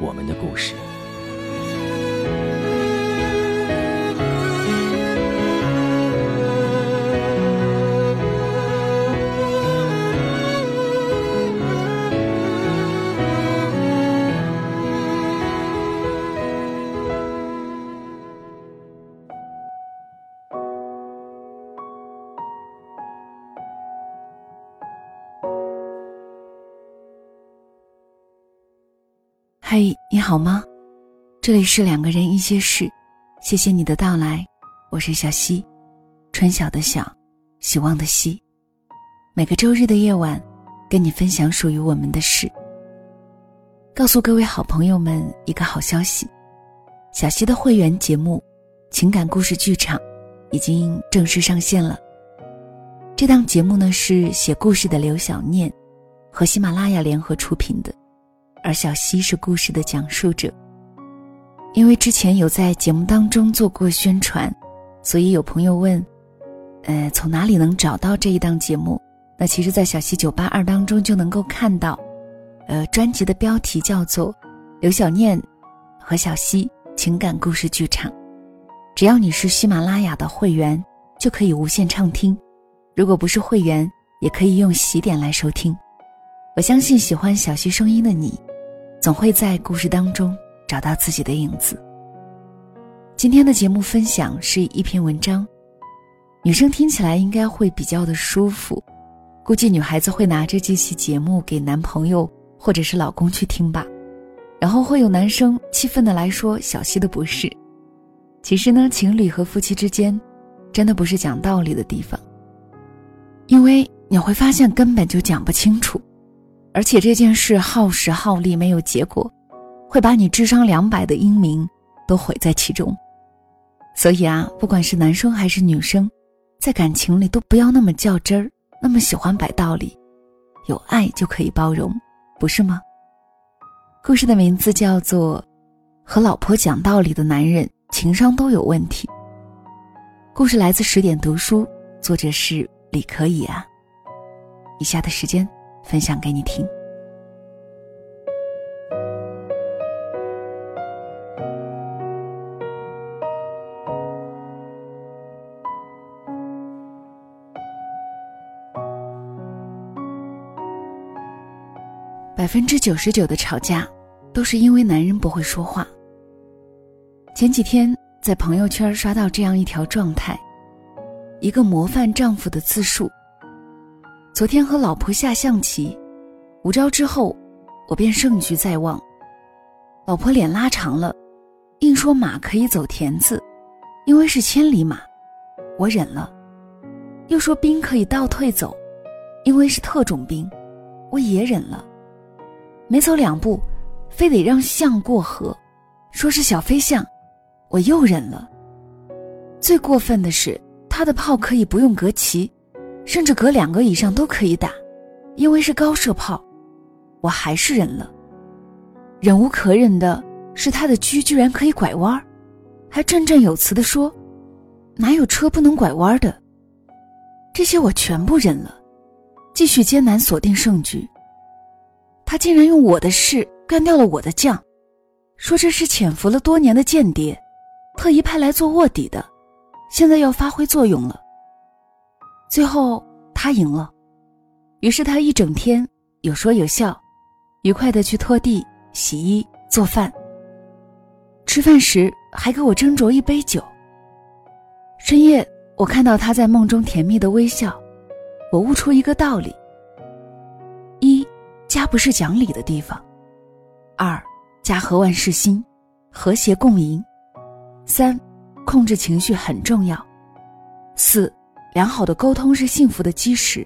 我们的故事。嘿，你好吗？这里是两个人一些事，谢谢你的到来，我是小溪，春晓的晓，希望的希。每个周日的夜晚，跟你分享属于我们的事。告诉各位好朋友们一个好消息，小溪的会员节目《情感故事剧场》已经正式上线了。这档节目呢是写故事的刘小念和喜马拉雅联合出品的。而小溪是故事的讲述者。因为之前有在节目当中做过宣传，所以有朋友问：“呃，从哪里能找到这一档节目？”那其实，在小溪九八二当中就能够看到。呃，专辑的标题叫做《刘小念和小溪情感故事剧场》，只要你是喜马拉雅的会员，就可以无限畅听；如果不是会员，也可以用喜点来收听。我相信喜欢小溪声音的你。总会在故事当中找到自己的影子。今天的节目分享是一篇文章，女生听起来应该会比较的舒服，估计女孩子会拿着这期节目给男朋友或者是老公去听吧。然后会有男生气愤的来说：“小溪的不是。”其实呢，情侣和夫妻之间，真的不是讲道理的地方，因为你会发现根本就讲不清楚。而且这件事耗时耗力没有结果，会把你智商两百的英明都毁在其中。所以啊，不管是男生还是女生，在感情里都不要那么较真儿，那么喜欢摆道理。有爱就可以包容，不是吗？故事的名字叫做《和老婆讲道理的男人情商都有问题》。故事来自十点读书，作者是李可以啊。以下的时间。分享给你听。百分之九十九的吵架，都是因为男人不会说话。前几天在朋友圈刷到这样一条状态：一个模范丈夫的自述。昨天和老婆下象棋，五招之后，我便胜局在望。老婆脸拉长了，硬说马可以走田字，因为是千里马，我忍了；又说兵可以倒退走，因为是特种兵，我也忍了。没走两步，非得让象过河，说是小飞象，我又忍了。最过分的是，他的炮可以不用隔旗。甚至隔两个以上都可以打，因为是高射炮，我还是忍了。忍无可忍的是他的车居然可以拐弯，还振振有词的说：“哪有车不能拐弯的？”这些我全部忍了，继续艰难锁定胜局。他竟然用我的事干掉了我的将，说这是潜伏了多年的间谍，特意派来做卧底的，现在要发挥作用了。最后他赢了，于是他一整天有说有笑，愉快的去拖地、洗衣、做饭，吃饭时还给我斟酌一杯酒。深夜，我看到他在梦中甜蜜的微笑，我悟出一个道理：一，家不是讲理的地方；二，家和万事兴，和谐共赢；三，控制情绪很重要；四，良好的沟通是幸福的基石；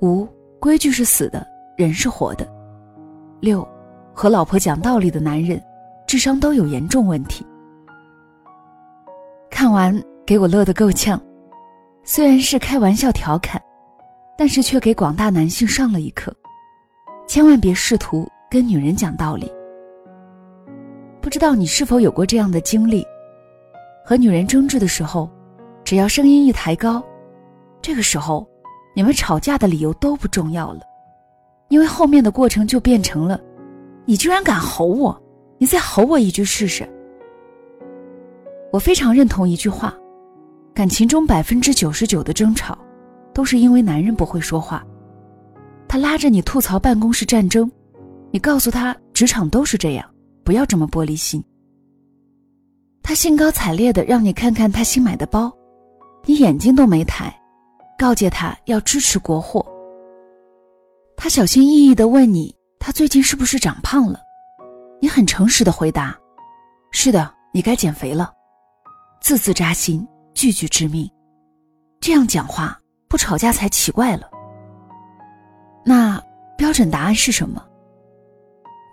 五，规矩是死的，人是活的；六，和老婆讲道理的男人。智商都有严重问题。看完给我乐得够呛，虽然是开玩笑调侃，但是却给广大男性上了一课：千万别试图跟女人讲道理。不知道你是否有过这样的经历？和女人争执的时候，只要声音一抬高，这个时候，你们吵架的理由都不重要了，因为后面的过程就变成了：你居然敢吼我！你再吼我一句试试。我非常认同一句话：感情中百分之九十九的争吵，都是因为男人不会说话。他拉着你吐槽办公室战争，你告诉他职场都是这样，不要这么玻璃心。他兴高采烈的让你看看他新买的包，你眼睛都没抬，告诫他要支持国货。他小心翼翼的问你，他最近是不是长胖了？你很诚实的回答：“是的，你该减肥了。”字字扎心，句句致命。这样讲话不吵架才奇怪了。那标准答案是什么？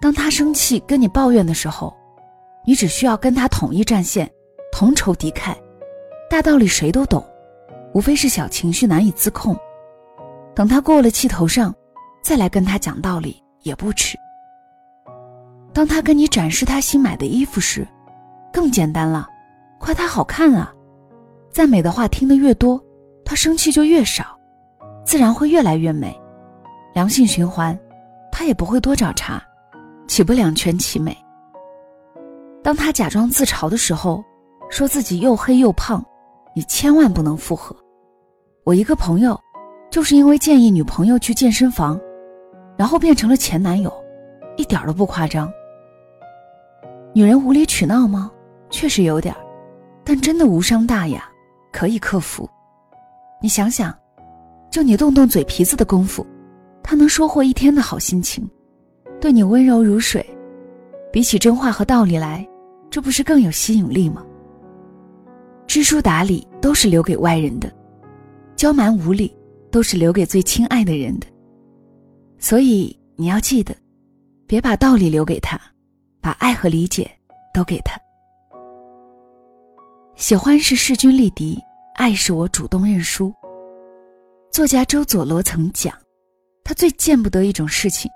当他生气跟你抱怨的时候，你只需要跟他统一战线，同仇敌忾。大道理谁都懂，无非是小情绪难以自控。等他过了气头上，再来跟他讲道理也不迟。当他跟你展示他新买的衣服时，更简单了，夸他好看啊！赞美的话听得越多，他生气就越少，自然会越来越美，良性循环，他也不会多找茬，岂不两全其美？当他假装自嘲的时候，说自己又黑又胖，你千万不能复合。我一个朋友，就是因为建议女朋友去健身房，然后变成了前男友，一点都不夸张。女人无理取闹吗？确实有点但真的无伤大雅，可以克服。你想想，就你动动嘴皮子的功夫，他能收获一天的好心情，对你温柔如水。比起真话和道理来，这不是更有吸引力吗？知书达理都是留给外人的，娇蛮无理都是留给最亲爱的人的。所以你要记得，别把道理留给他。把爱和理解都给他。喜欢是势均力敌，爱是我主动认输。作家周佐罗曾讲，他最见不得一种事情，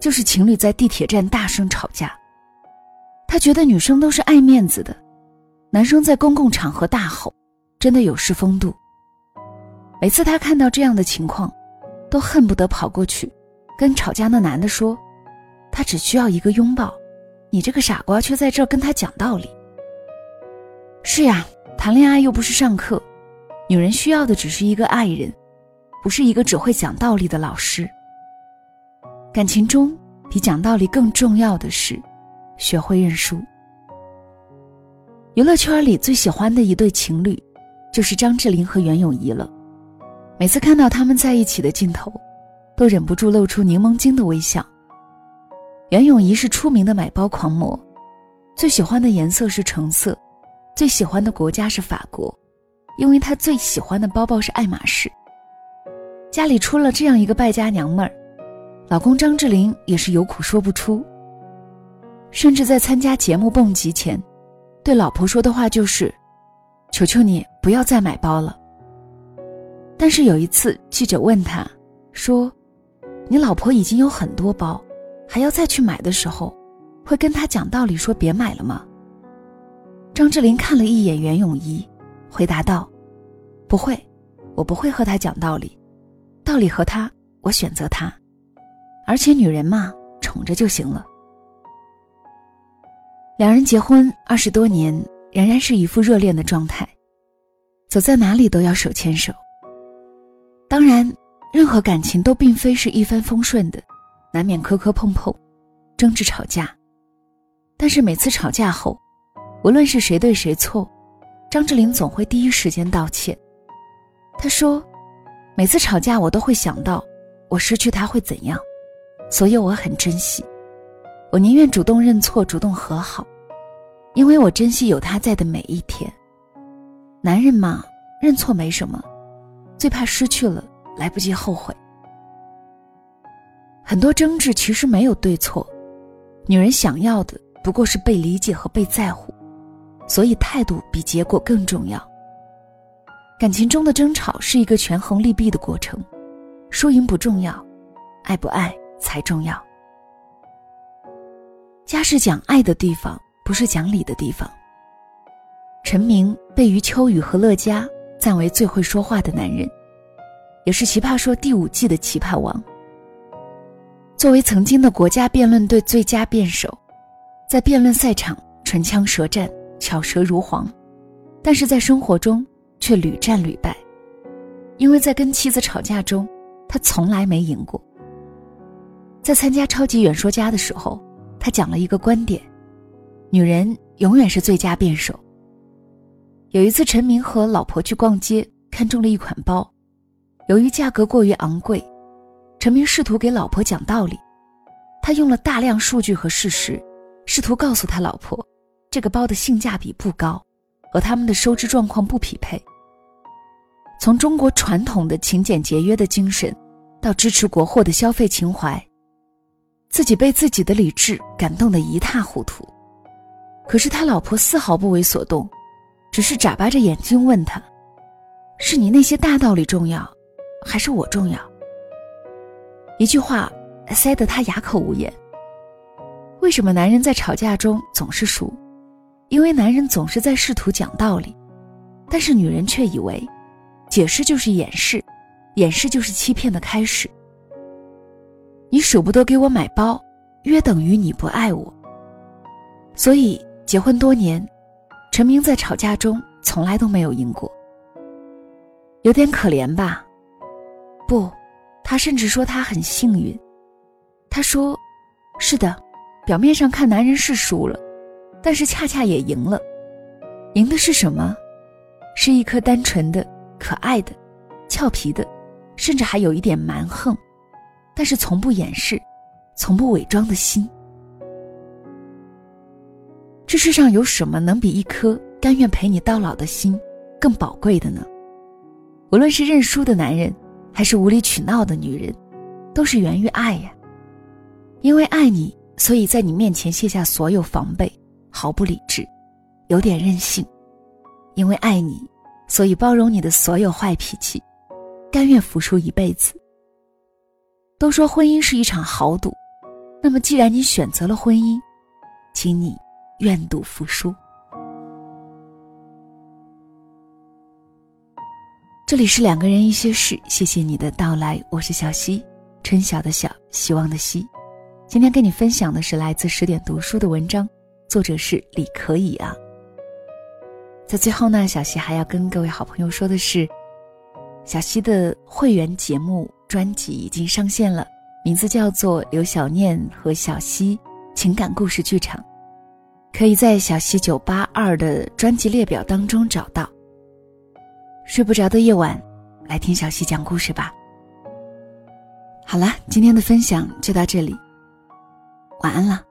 就是情侣在地铁站大声吵架。他觉得女生都是爱面子的，男生在公共场合大吼，真的有失风度。每次他看到这样的情况，都恨不得跑过去，跟吵架那男的说，他只需要一个拥抱。你这个傻瓜，却在这跟他讲道理。是呀，谈恋爱又不是上课，女人需要的只是一个爱人，不是一个只会讲道理的老师。感情中比讲道理更重要的是，学会认输。娱乐圈里最喜欢的一对情侣，就是张智霖和袁咏仪了。每次看到他们在一起的镜头，都忍不住露出柠檬精的微笑。袁咏仪是出名的买包狂魔，最喜欢的颜色是橙色，最喜欢的国家是法国，因为她最喜欢的包包是爱马仕。家里出了这样一个败家娘们儿，老公张智霖也是有苦说不出，甚至在参加节目蹦极前，对老婆说的话就是：“求求你不要再买包了。”但是有一次记者问他，说：“你老婆已经有很多包。”还要再去买的时候，会跟他讲道理说别买了吗？张智霖看了一眼袁咏仪，回答道：“不会，我不会和他讲道理，道理和他，我选择他。而且女人嘛，宠着就行了。”两人结婚二十多年，仍然是一副热恋的状态，走在哪里都要手牵手。当然，任何感情都并非是一帆风顺的。难免磕磕碰碰，争执吵架，但是每次吵架后，无论是谁对谁错，张智霖总会第一时间道歉。他说：“每次吵架，我都会想到我失去他会怎样，所以我很珍惜。我宁愿主动认错，主动和好，因为我珍惜有他在的每一天。男人嘛，认错没什么，最怕失去了来不及后悔。很多争执其实没有对错，女人想要的不过是被理解和被在乎，所以态度比结果更重要。”感情中的争吵是一个权衡利弊的过程，输赢不重要，爱不爱才重要。家是讲爱的地方，不是讲理的地方。陈明被余秋雨和乐嘉赞为最会说话的男人，也是《奇葩说》第五季的奇葩王。作为曾经的国家辩论队最佳辩手，在辩论赛场唇枪舌战，巧舌如簧，但是在生活中。却屡战屡败，因为在跟妻子吵架中，他从来没赢过。在参加超级演说家的时候，他讲了一个观点：女人永远是最佳辩手。有一次，陈明和老婆去逛街，看中了一款包，由于价格过于昂贵，陈明试图给老婆讲道理，他用了大量数据和事实，试图告诉他老婆，这个包的性价比不高。和他们的收支状况不匹配。从中国传统的勤俭节约的精神，到支持国货的消费情怀，自己被自己的理智感动得一塌糊涂。可是他老婆丝毫不为所动，只是眨巴着眼睛问他：“是你那些大道理重要，还是我重要？”一句话塞得他哑口无言。为什么男人在吵架中总是输？因为男人总是在试图讲道理，但是女人却以为，解释就是掩饰，掩饰就是欺骗的开始。你舍不得给我买包，约等于你不爱我。所以结婚多年，陈明在吵架中从来都没有赢过。有点可怜吧？不，他甚至说他很幸运。他说：“是的，表面上看男人是输了。”但是恰恰也赢了，赢的是什么？是一颗单纯的、可爱的、俏皮的，甚至还有一点蛮横，但是从不掩饰、从不伪装的心。这世上有什么能比一颗甘愿陪你到老的心更宝贵的呢？无论是认输的男人，还是无理取闹的女人，都是源于爱呀。因为爱你，所以在你面前卸下所有防备。毫不理智，有点任性，因为爱你，所以包容你的所有坏脾气，甘愿服输一辈子。都说婚姻是一场豪赌，那么既然你选择了婚姻，请你愿赌服输。这里是两个人一些事，谢谢你的到来，我是小溪，春晓的晓，希望的希。今天跟你分享的是来自十点读书的文章。作者是李可以啊。在最后呢，小溪还要跟各位好朋友说的是，小溪的会员节目专辑已经上线了，名字叫做《刘小念和小溪情感故事剧场》，可以在小溪九八二的专辑列表当中找到。睡不着的夜晚，来听小溪讲故事吧。好了，今天的分享就到这里，晚安了。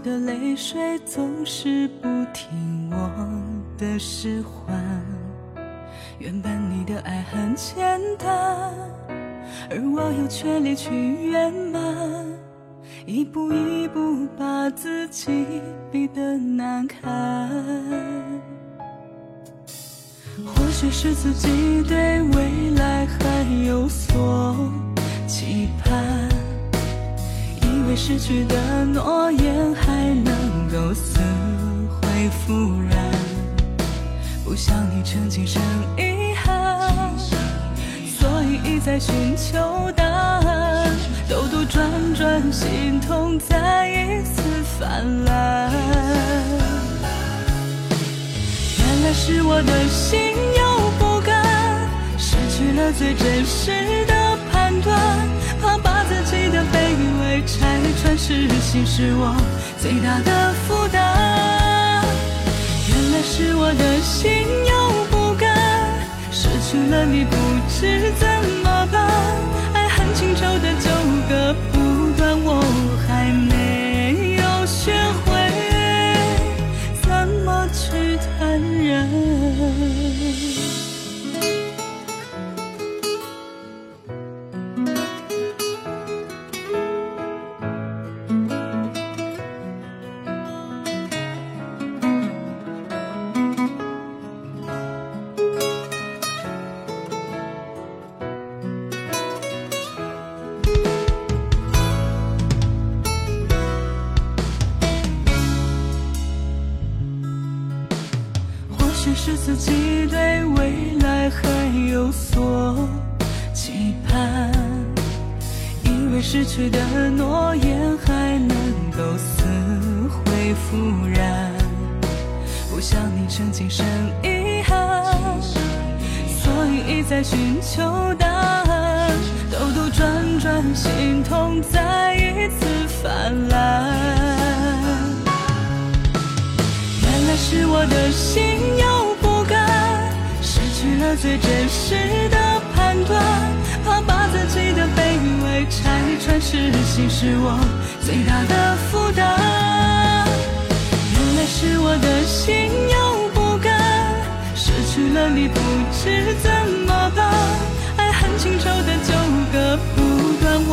的泪水总是不听我的使唤。原本你的爱很简单，而我有权利去圆满，一步一步把自己逼得难堪。或许是自己对未来还有所期盼，为失去的诺言还能够死灰复燃，不想你曾经生遗憾，所以一再寻求答案，兜兜转转，心痛再一次泛滥。原来是我的心有不甘，失去了最真实痴心，是我最大的负担。原来是我的心有不甘，失去了你不知怎么今生遗憾，所以一再寻求答案，兜兜转转，心痛再一次泛滥。原来是我的心有不甘，失去。了最真实的判断，怕把自己的卑微拆穿，失信是我最大的负担。原来是我的心有，是怎么办，爱恨情仇的纠葛不断，我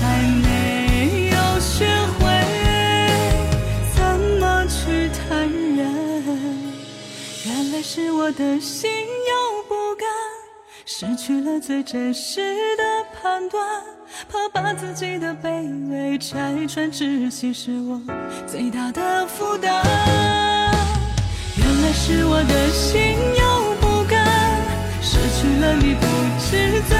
还没有学会怎么去坦然。原来是我的心有不甘。失去了最真实的判断，怕把自己的卑微拆穿，窒息是我最大的负担。原来是我的心有，了你不知怎